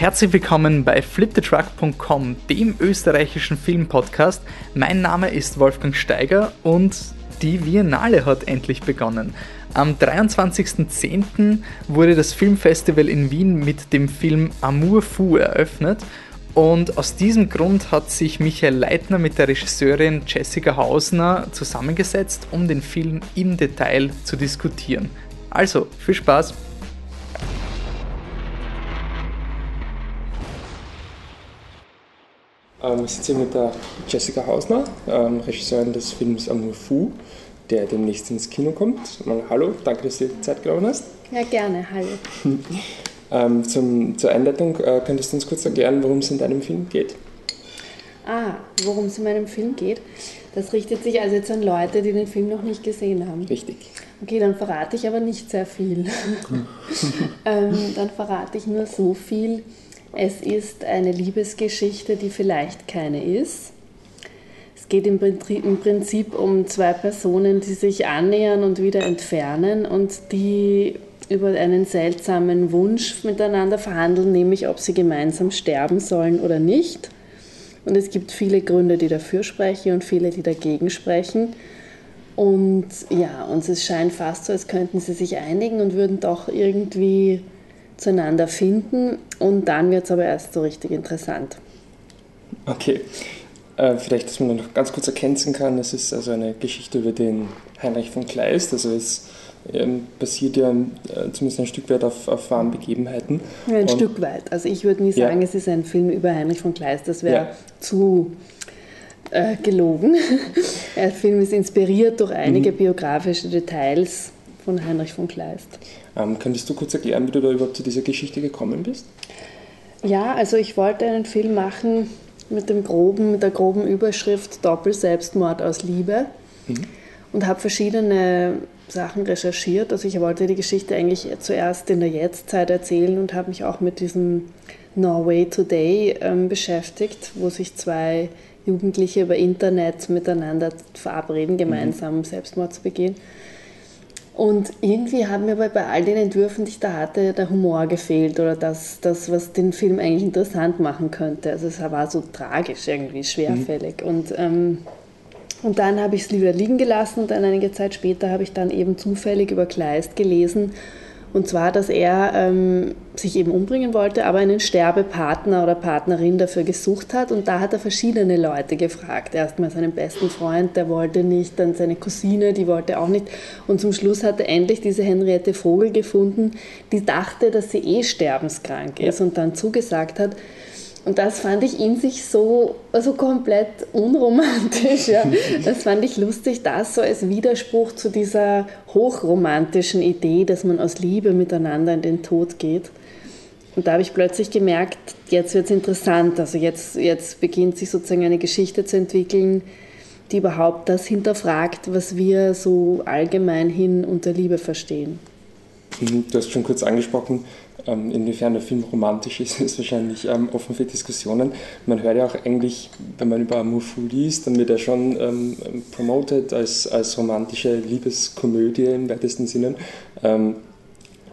Herzlich willkommen bei fliptetruck.com, dem österreichischen Filmpodcast. Mein Name ist Wolfgang Steiger und die Biennale hat endlich begonnen. Am 23.10. wurde das Filmfestival in Wien mit dem Film Amour Fou eröffnet und aus diesem Grund hat sich Michael Leitner mit der Regisseurin Jessica Hausner zusammengesetzt, um den Film im Detail zu diskutieren. Also, viel Spaß! Ich sitze hier mit der Jessica Hausner, ähm, Regisseurin des Films Amour Fou, der demnächst ins Kino kommt. Mal, hallo, danke, dass du dir Zeit genommen hast. Ja, gerne, hallo. ähm, zum, zur Einleitung äh, könntest du uns kurz erklären, worum es in deinem Film geht? Ah, worum es in meinem Film geht? Das richtet sich also jetzt an Leute, die den Film noch nicht gesehen haben. Richtig. Okay, dann verrate ich aber nicht sehr viel. ähm, dann verrate ich nur so viel, es ist eine Liebesgeschichte, die vielleicht keine ist. Es geht im Prinzip um zwei Personen, die sich annähern und wieder entfernen und die über einen seltsamen Wunsch miteinander verhandeln, nämlich ob sie gemeinsam sterben sollen oder nicht. Und es gibt viele Gründe, die dafür sprechen und viele, die dagegen sprechen. Und ja, uns es scheint fast so, als könnten sie sich einigen und würden doch irgendwie zueinander finden und dann wird es aber erst so richtig interessant. Okay. Äh, vielleicht, dass man noch ganz kurz ergänzen kann, es ist also eine Geschichte über den Heinrich von Kleist, also es ähm, basiert ja äh, zumindest ein Stück weit auf, auf wahren Begebenheiten. Ja, ein und, Stück weit. Also ich würde nie sagen, ja. es ist ein Film über Heinrich von Kleist, das wäre ja. zu äh, gelogen. Der Film ist inspiriert durch einige mhm. biografische Details von Heinrich von Kleist. Ähm, könntest du kurz erklären, wie du da überhaupt zu dieser Geschichte gekommen bist? Ja, also ich wollte einen Film machen mit, dem groben, mit der groben Überschrift Doppel-Selbstmord aus Liebe mhm. und habe verschiedene Sachen recherchiert. Also ich wollte die Geschichte eigentlich zuerst in der Jetztzeit erzählen und habe mich auch mit diesem Norway Today ähm, beschäftigt, wo sich zwei Jugendliche über Internet miteinander verabreden, gemeinsam mhm. Selbstmord zu begehen. Und irgendwie hat mir bei, all den Entwürfen, die ich da hatte, der Humor gefehlt oder das, das, was den Film eigentlich interessant machen könnte. Also es war so tragisch irgendwie, schwerfällig. Mhm. Und, ähm, und dann habe ich es lieber liegen gelassen und dann einige Zeit später habe ich dann eben zufällig über Kleist gelesen und zwar, dass er ähm, sich eben umbringen wollte, aber einen Sterbepartner oder Partnerin dafür gesucht hat. Und da hat er verschiedene Leute gefragt. Erstmal seinen besten Freund, der wollte nicht, dann seine Cousine, die wollte auch nicht. Und zum Schluss hat er endlich diese Henriette Vogel gefunden, die dachte, dass sie eh sterbenskrank ist und dann zugesagt hat, und das fand ich in sich so also komplett unromantisch. Ja. Das fand ich lustig, das so als Widerspruch zu dieser hochromantischen Idee, dass man aus Liebe miteinander in den Tod geht. Und da habe ich plötzlich gemerkt, jetzt wird es interessant. Also jetzt, jetzt beginnt sich sozusagen eine Geschichte zu entwickeln, die überhaupt das hinterfragt, was wir so allgemein hin unter Liebe verstehen. Du hast schon kurz angesprochen, inwiefern der Film romantisch ist, ist wahrscheinlich ähm, offen für Diskussionen. Man hört ja auch eigentlich, wenn man über Amour Fou liest, dann wird er schon ähm, promoted als, als romantische Liebeskomödie im weitesten Sinne. Ähm,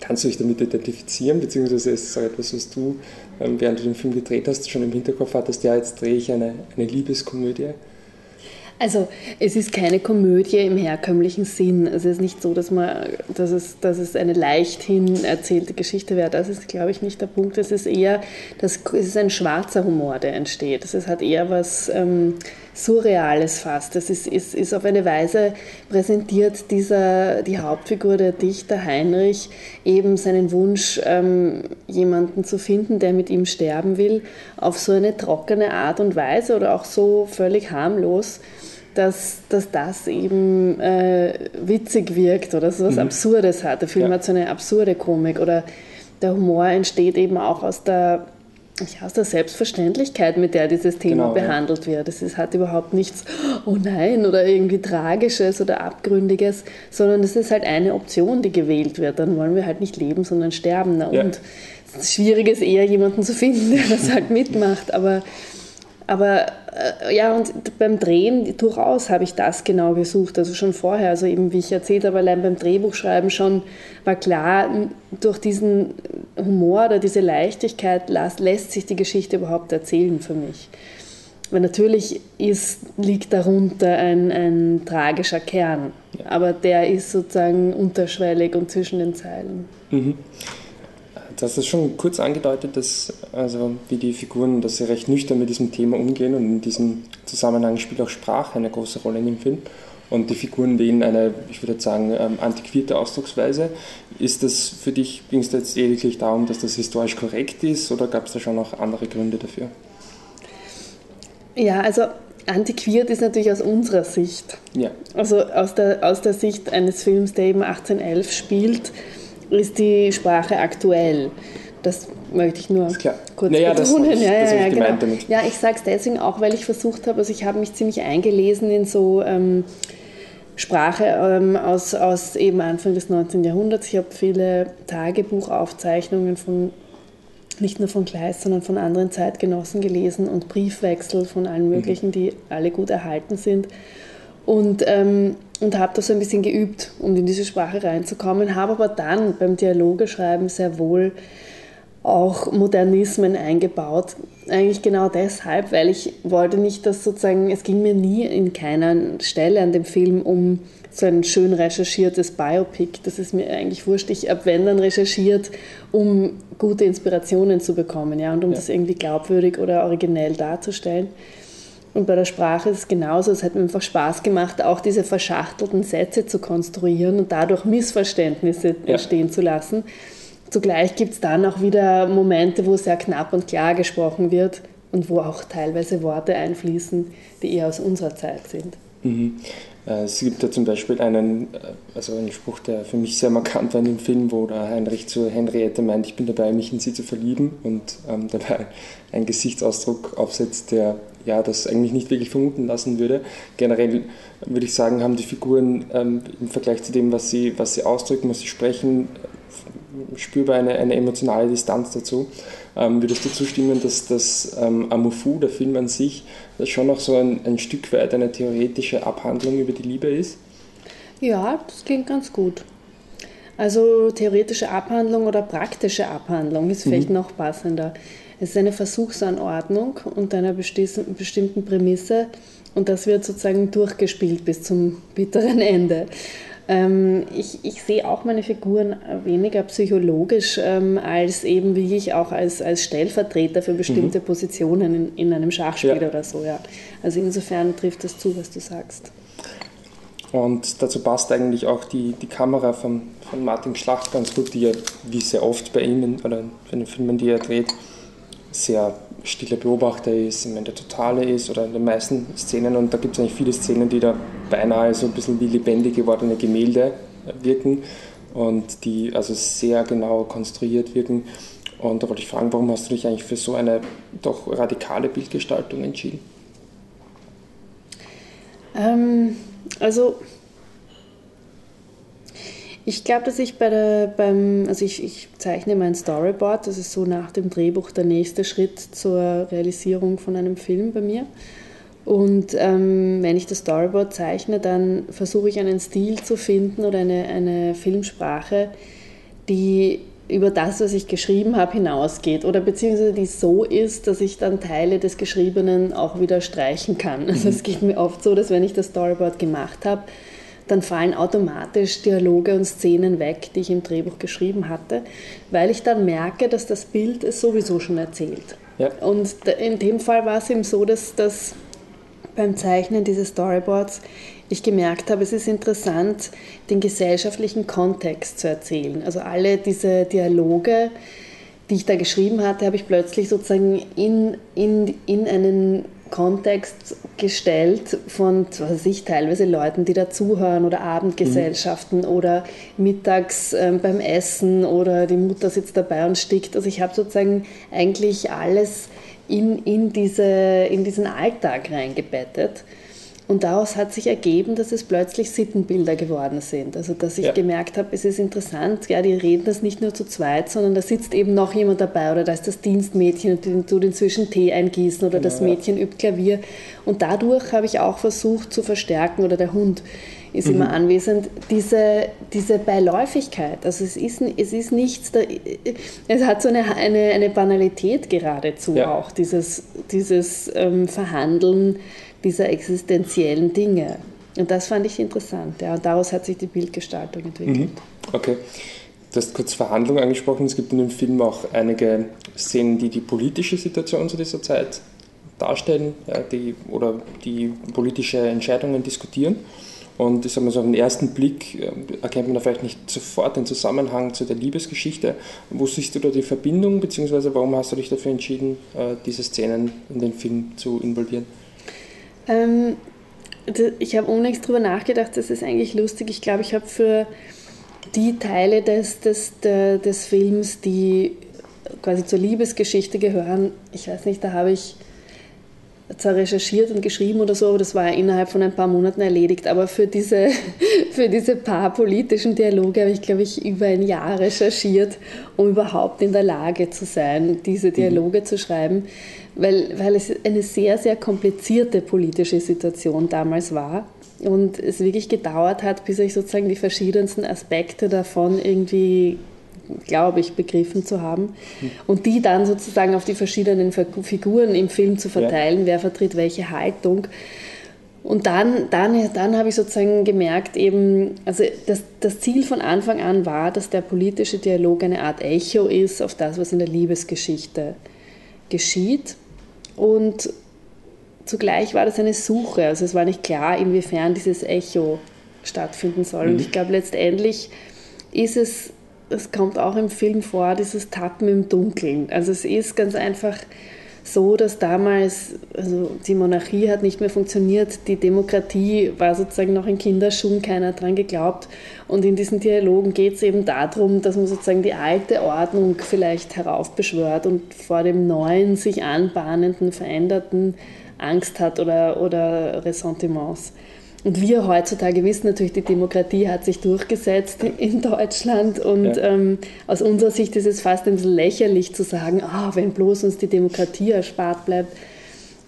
kannst du dich damit identifizieren, beziehungsweise ist es etwas, was du, ähm, während du den Film gedreht hast, schon im Hinterkopf hattest, ja, jetzt drehe ich eine, eine Liebeskomödie? Also es ist keine Komödie im herkömmlichen Sinn. Es ist nicht so, dass, man, dass, es, dass es eine leichthin erzählte Geschichte wäre. Das ist, glaube ich, nicht der Punkt. Es ist eher, das, es ist ein schwarzer Humor, der entsteht. Es hat eher was ähm, Surreales fast. Es ist, ist, ist auf eine Weise präsentiert dieser, die Hauptfigur, der Dichter Heinrich, eben seinen Wunsch, ähm, jemanden zu finden, der mit ihm sterben will, auf so eine trockene Art und Weise oder auch so völlig harmlos dass, dass das eben äh, witzig wirkt oder so was mhm. Absurdes hat. Der Film ja. hat so eine absurde Komik oder der Humor entsteht eben auch aus der, ja, aus der Selbstverständlichkeit, mit der dieses Thema genau, behandelt ja. wird. Es ist, hat überhaupt nichts, oh nein, oder irgendwie Tragisches oder Abgründiges, sondern es ist halt eine Option, die gewählt wird. Dann wollen wir halt nicht leben, sondern sterben. Na, ja. Und schwierig ist eher, jemanden zu finden, der das halt mitmacht. Aber aber äh, ja, und beim Drehen durchaus habe ich das genau gesucht, also schon vorher, also eben wie ich erzählt habe, allein beim Drehbuchschreiben schon war klar, durch diesen, Humor oder diese Leichtigkeit lässt sich die Geschichte überhaupt erzählen für mich. Weil natürlich ist, liegt darunter ein, ein tragischer Kern, ja. aber der ist sozusagen unterschwellig und zwischen den Zeilen. Mhm. Du hast es schon kurz angedeutet, dass, also wie die Figuren, dass sie recht nüchtern mit diesem Thema umgehen und in diesem Zusammenhang spielt auch Sprache eine große Rolle in dem Film. Und die Figuren wählen eine, ich würde sagen, ähm, antiquierte Ausdrucksweise. Ist das für dich, ging es jetzt lediglich darum, dass das historisch korrekt ist oder gab es da schon noch andere Gründe dafür? Ja, also antiquiert ist natürlich aus unserer Sicht. Ja. Also aus der, aus der Sicht eines Films, der eben 1811 spielt, ist die Sprache aktuell. Das möchte ich nur kurz naja, betonen. Das, ja, ja, ja, genau. ja, ich sage es deswegen auch, weil ich versucht habe, also ich habe mich ziemlich eingelesen in so ähm, Sprache ähm, aus, aus eben Anfang des 19. Jahrhunderts. Ich habe viele Tagebuchaufzeichnungen von nicht nur von Kleist, sondern von anderen Zeitgenossen gelesen und Briefwechsel von allen mhm. möglichen, mhm. die alle gut erhalten sind. Und, ähm, und habe das so ein bisschen geübt, um in diese Sprache reinzukommen, habe aber dann beim Dialogeschreiben sehr wohl auch Modernismen eingebaut. Eigentlich genau deshalb, weil ich wollte nicht, dass sozusagen, es ging mir nie in keiner Stelle an dem Film um so ein schön recherchiertes Biopic. Das ist mir eigentlich wurscht. Ich habe, wenn dann recherchiert, um gute Inspirationen zu bekommen ja, und um ja. das irgendwie glaubwürdig oder originell darzustellen. Und bei der Sprache ist es genauso. Es hat mir einfach Spaß gemacht, auch diese verschachtelten Sätze zu konstruieren und dadurch Missverständnisse ja. entstehen zu lassen. Zugleich gibt es dann auch wieder Momente, wo sehr knapp und klar gesprochen wird und wo auch teilweise Worte einfließen, die eher aus unserer Zeit sind. Mhm. Äh, es gibt da zum Beispiel einen, äh, also einen Spruch, der für mich sehr markant war in dem Film, wo der Heinrich zu Henriette meint, ich bin dabei, mich in sie zu verlieben und ähm, dabei einen Gesichtsausdruck aufsetzt, der ja das eigentlich nicht wirklich vermuten lassen würde. Generell würde ich sagen, haben die Figuren ähm, im Vergleich zu dem, was sie, was sie ausdrücken, was sie sprechen, spürbar eine, eine emotionale Distanz dazu. Ähm, würdest du zustimmen, dass das ähm, Amofu, der Film an sich, das schon noch so ein, ein Stück weit eine theoretische Abhandlung über die Liebe ist? Ja, das klingt ganz gut. Also theoretische Abhandlung oder praktische Abhandlung ist vielleicht mhm. noch passender. Es ist eine Versuchsanordnung unter einer bestimmten Prämisse und das wird sozusagen durchgespielt bis zum bitteren Ende. Ähm, ich, ich sehe auch meine Figuren weniger psychologisch ähm, als eben wie ich auch als, als Stellvertreter für bestimmte mhm. Positionen in, in einem Schachspiel ja. oder so. Ja. Also insofern trifft das zu, was du sagst. Und dazu passt eigentlich auch die, die Kamera von, von Martin Schlacht ganz gut, die ja, wie sehr oft bei ihm oder in den Filmen, die er dreht, sehr stiller Beobachter ist, meine, der Totale ist oder in den meisten Szenen. Und da gibt es eigentlich viele Szenen, die da beinahe so ein bisschen wie lebendig gewordene Gemälde wirken und die also sehr genau konstruiert wirken. Und da wollte ich fragen, warum hast du dich eigentlich für so eine doch radikale Bildgestaltung entschieden? Ähm, also ich glaube, dass ich bei der, beim, also ich, ich zeichne mein Storyboard, das ist so nach dem Drehbuch der nächste Schritt zur Realisierung von einem Film bei mir. Und ähm, wenn ich das Storyboard zeichne, dann versuche ich einen Stil zu finden oder eine, eine Filmsprache, die über das, was ich geschrieben habe, hinausgeht oder beziehungsweise die so ist, dass ich dann Teile des Geschriebenen auch wieder streichen kann. Also mhm. es geht mir oft so, dass wenn ich das Storyboard gemacht habe, dann fallen automatisch Dialoge und Szenen weg, die ich im Drehbuch geschrieben hatte, weil ich dann merke, dass das Bild es sowieso schon erzählt. Ja. Und in dem Fall war es eben so, dass, dass beim Zeichnen dieses Storyboards ich gemerkt habe, es ist interessant, den gesellschaftlichen Kontext zu erzählen. Also alle diese Dialoge, die ich da geschrieben hatte, habe ich plötzlich sozusagen in, in, in einen Kontext gestellt von, was weiß ich, teilweise Leuten, die dazuhören oder Abendgesellschaften mhm. oder mittags ähm, beim Essen oder die Mutter sitzt dabei und stickt. Also ich habe sozusagen eigentlich alles in, in, diese, in diesen Alltag reingebettet. Und daraus hat sich ergeben, dass es plötzlich Sittenbilder geworden sind. Also dass ich ja. gemerkt habe, es ist interessant, ja, die reden das nicht nur zu zweit, sondern da sitzt eben noch jemand dabei oder da ist das Dienstmädchen und die tut inzwischen Tee eingießen oder genau, das Mädchen ja. übt Klavier. Und dadurch habe ich auch versucht zu verstärken oder der Hund ist mhm. immer anwesend, diese, diese Beiläufigkeit. Also es ist, es ist nichts, da, es hat so eine, eine, eine Banalität geradezu ja. auch, dieses, dieses ähm, Verhandeln dieser existenziellen Dinge. Und das fand ich interessant. Ja. Und daraus hat sich die Bildgestaltung entwickelt. Mhm. Okay. Du hast kurz Verhandlungen angesprochen. Es gibt in dem Film auch einige Szenen, die die politische Situation zu dieser Zeit darstellen die, oder die politische Entscheidungen diskutieren. Und ich sage mal so, auf den ersten Blick äh, erkennt man da vielleicht nicht sofort den Zusammenhang zu der Liebesgeschichte. Wo siehst du da die Verbindung, beziehungsweise warum hast du dich dafür entschieden, äh, diese Szenen in den Film zu involvieren? Ähm, ich habe unnächst darüber nachgedacht, das ist eigentlich lustig. Ich glaube, ich habe für die Teile des, des, des Films, die quasi zur Liebesgeschichte gehören, ich weiß nicht, da habe ich zwar recherchiert und geschrieben oder so, aber das war innerhalb von ein paar Monaten erledigt. Aber für diese, für diese paar politischen Dialoge habe ich, glaube ich, über ein Jahr recherchiert, um überhaupt in der Lage zu sein, diese mhm. Dialoge mhm. zu schreiben, weil, weil es eine sehr, sehr komplizierte politische Situation damals war und es wirklich gedauert hat, bis ich sozusagen die verschiedensten Aspekte davon irgendwie glaube ich, begriffen zu haben. Und die dann sozusagen auf die verschiedenen Figuren im Film zu verteilen, ja. wer vertritt welche Haltung. Und dann, dann, dann habe ich sozusagen gemerkt, eben, also das, das Ziel von Anfang an war, dass der politische Dialog eine Art Echo ist auf das, was in der Liebesgeschichte geschieht. Und zugleich war das eine Suche. Also es war nicht klar, inwiefern dieses Echo stattfinden soll. Mhm. Und ich glaube, letztendlich ist es es kommt auch im Film vor, dieses Tappen im Dunkeln. Also es ist ganz einfach so, dass damals, also die Monarchie hat nicht mehr funktioniert, die Demokratie war sozusagen noch in Kinderschuhen, keiner hat dran geglaubt. Und in diesen Dialogen geht es eben darum, dass man sozusagen die alte Ordnung vielleicht heraufbeschwört und vor dem neuen, sich anbahnenden, veränderten Angst hat oder, oder Ressentiments. Und wir heutzutage wissen natürlich, die Demokratie hat sich durchgesetzt in Deutschland und ja. ähm, aus unserer Sicht ist es fast ein bisschen lächerlich zu sagen, ah, wenn bloß uns die Demokratie erspart bleibt.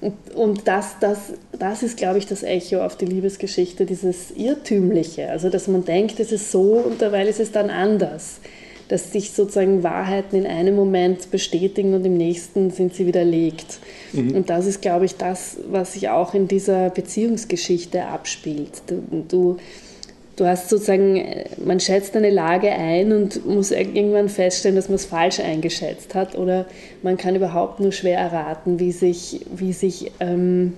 Und, und das, das, das ist, glaube ich, das Echo auf die Liebesgeschichte, dieses Irrtümliche. Also, dass man denkt, es ist so und derweil ist es dann anders dass sich sozusagen Wahrheiten in einem Moment bestätigen und im nächsten sind sie widerlegt. Mhm. Und das ist, glaube ich, das, was sich auch in dieser Beziehungsgeschichte abspielt. Du, du, du hast sozusagen, man schätzt eine Lage ein und muss irgendwann feststellen, dass man es falsch eingeschätzt hat oder man kann überhaupt nur schwer erraten, wie sich, wie sich ähm,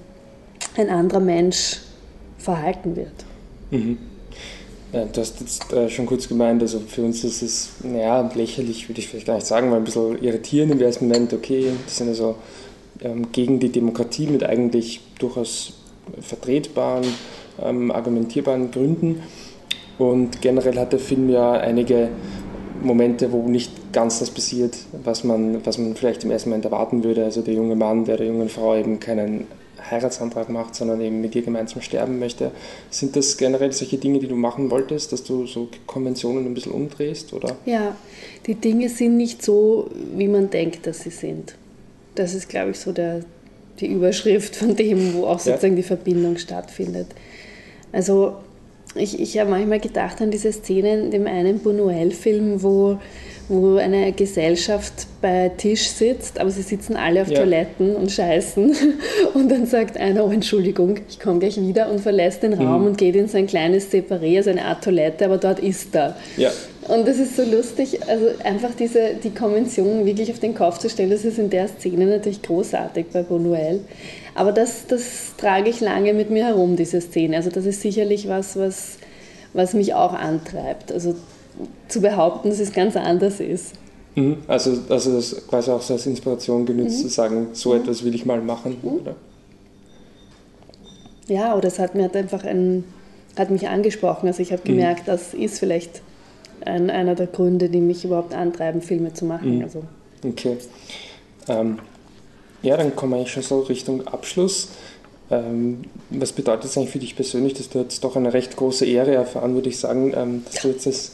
ein anderer Mensch verhalten wird. Mhm. Du hast jetzt äh, schon kurz gemeint, also für uns ist es, naja, lächerlich würde ich vielleicht gar nicht sagen, weil ein bisschen irritierend im ersten Moment, okay, das sind also ähm, gegen die Demokratie mit eigentlich durchaus vertretbaren, ähm, argumentierbaren Gründen. Und generell hat der Film ja einige Momente, wo nicht ganz das passiert, was man, was man vielleicht im ersten Moment erwarten würde. Also der junge Mann, der der jungen Frau eben keinen Heiratsantrag macht, sondern eben mit dir gemeinsam sterben möchte. Sind das generell solche Dinge, die du machen wolltest, dass du so Konventionen ein bisschen umdrehst? Oder? Ja, die Dinge sind nicht so, wie man denkt, dass sie sind. Das ist, glaube ich, so der, die Überschrift von dem, wo auch sozusagen ja. die Verbindung stattfindet. Also ich, ich habe manchmal gedacht an diese Szene in dem einen Buñuel-Film, wo wo eine Gesellschaft bei Tisch sitzt, aber sie sitzen alle auf ja. Toiletten und scheißen. Und dann sagt einer, oh Entschuldigung, ich komme gleich wieder und verlässt den Raum mhm. und geht in sein kleines Separé, also eine Art Toilette, aber dort ist er. Ja. Und das ist so lustig, also einfach diese, die Konvention wirklich auf den Kopf zu stellen, das ist in der Szene natürlich großartig bei Bonuel. Aber das, das trage ich lange mit mir herum, diese Szene. Also das ist sicherlich was, was, was mich auch antreibt. Also zu behaupten, dass es ganz anders ist. Mhm. Also, also das quasi auch so als Inspiration genützt, mhm. zu sagen, so mhm. etwas will ich mal machen. Mhm. Oder? Ja, oder es hat mir halt einfach ein, hat mich angesprochen. Also ich habe mhm. gemerkt, das ist vielleicht ein, einer der Gründe, die mich überhaupt antreiben, Filme zu machen. Mhm. Also. Okay. Ähm, ja, dann kommen wir eigentlich schon so Richtung Abschluss. Ähm, was bedeutet es eigentlich für dich persönlich, dass du jetzt doch eine recht große Ehre erfahren, würde ich sagen, ähm, dass du jetzt als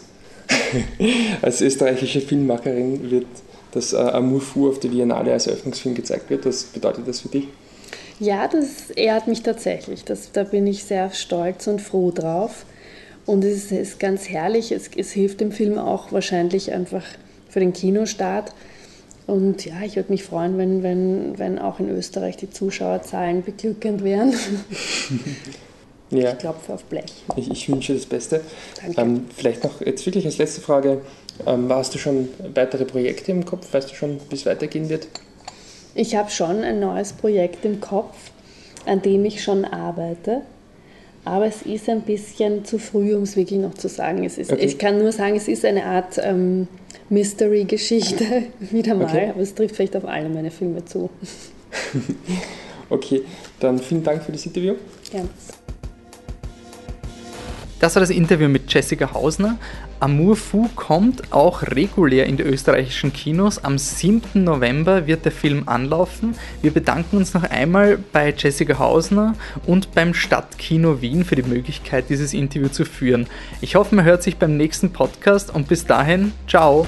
als österreichische Filmmacherin wird das äh, Amour Fou auf der Biennale als Eröffnungsfilm gezeigt wird. Was bedeutet das für dich? Ja, das ehrt mich tatsächlich. Das, da bin ich sehr stolz und froh drauf. Und es ist, ganz herrlich. Es, es, hilft dem Film auch wahrscheinlich einfach für den Kinostart. Und ja, ich würde mich freuen, wenn, wenn, wenn auch in Österreich die Zuschauerzahlen beglückend wären. Ja. Ich klopfe auf Blech. Ich, ich wünsche das Beste. Danke. Ähm, vielleicht noch jetzt wirklich als letzte Frage. Ähm, hast du schon weitere Projekte im Kopf? Weißt du schon, wie es weitergehen wird? Ich habe schon ein neues Projekt im Kopf, an dem ich schon arbeite. Aber es ist ein bisschen zu früh, um es wirklich noch zu sagen. Es ist, okay. Ich kann nur sagen, es ist eine Art ähm, Mystery-Geschichte, wieder mal. Okay. Aber es trifft vielleicht auf alle meine Filme zu. okay, dann vielen Dank für das Interview. Ja. Das war das Interview mit Jessica Hausner. Amour Fou kommt auch regulär in die österreichischen Kinos. Am 7. November wird der Film anlaufen. Wir bedanken uns noch einmal bei Jessica Hausner und beim Stadtkino Wien für die Möglichkeit, dieses Interview zu führen. Ich hoffe, man hört sich beim nächsten Podcast und bis dahin, ciao!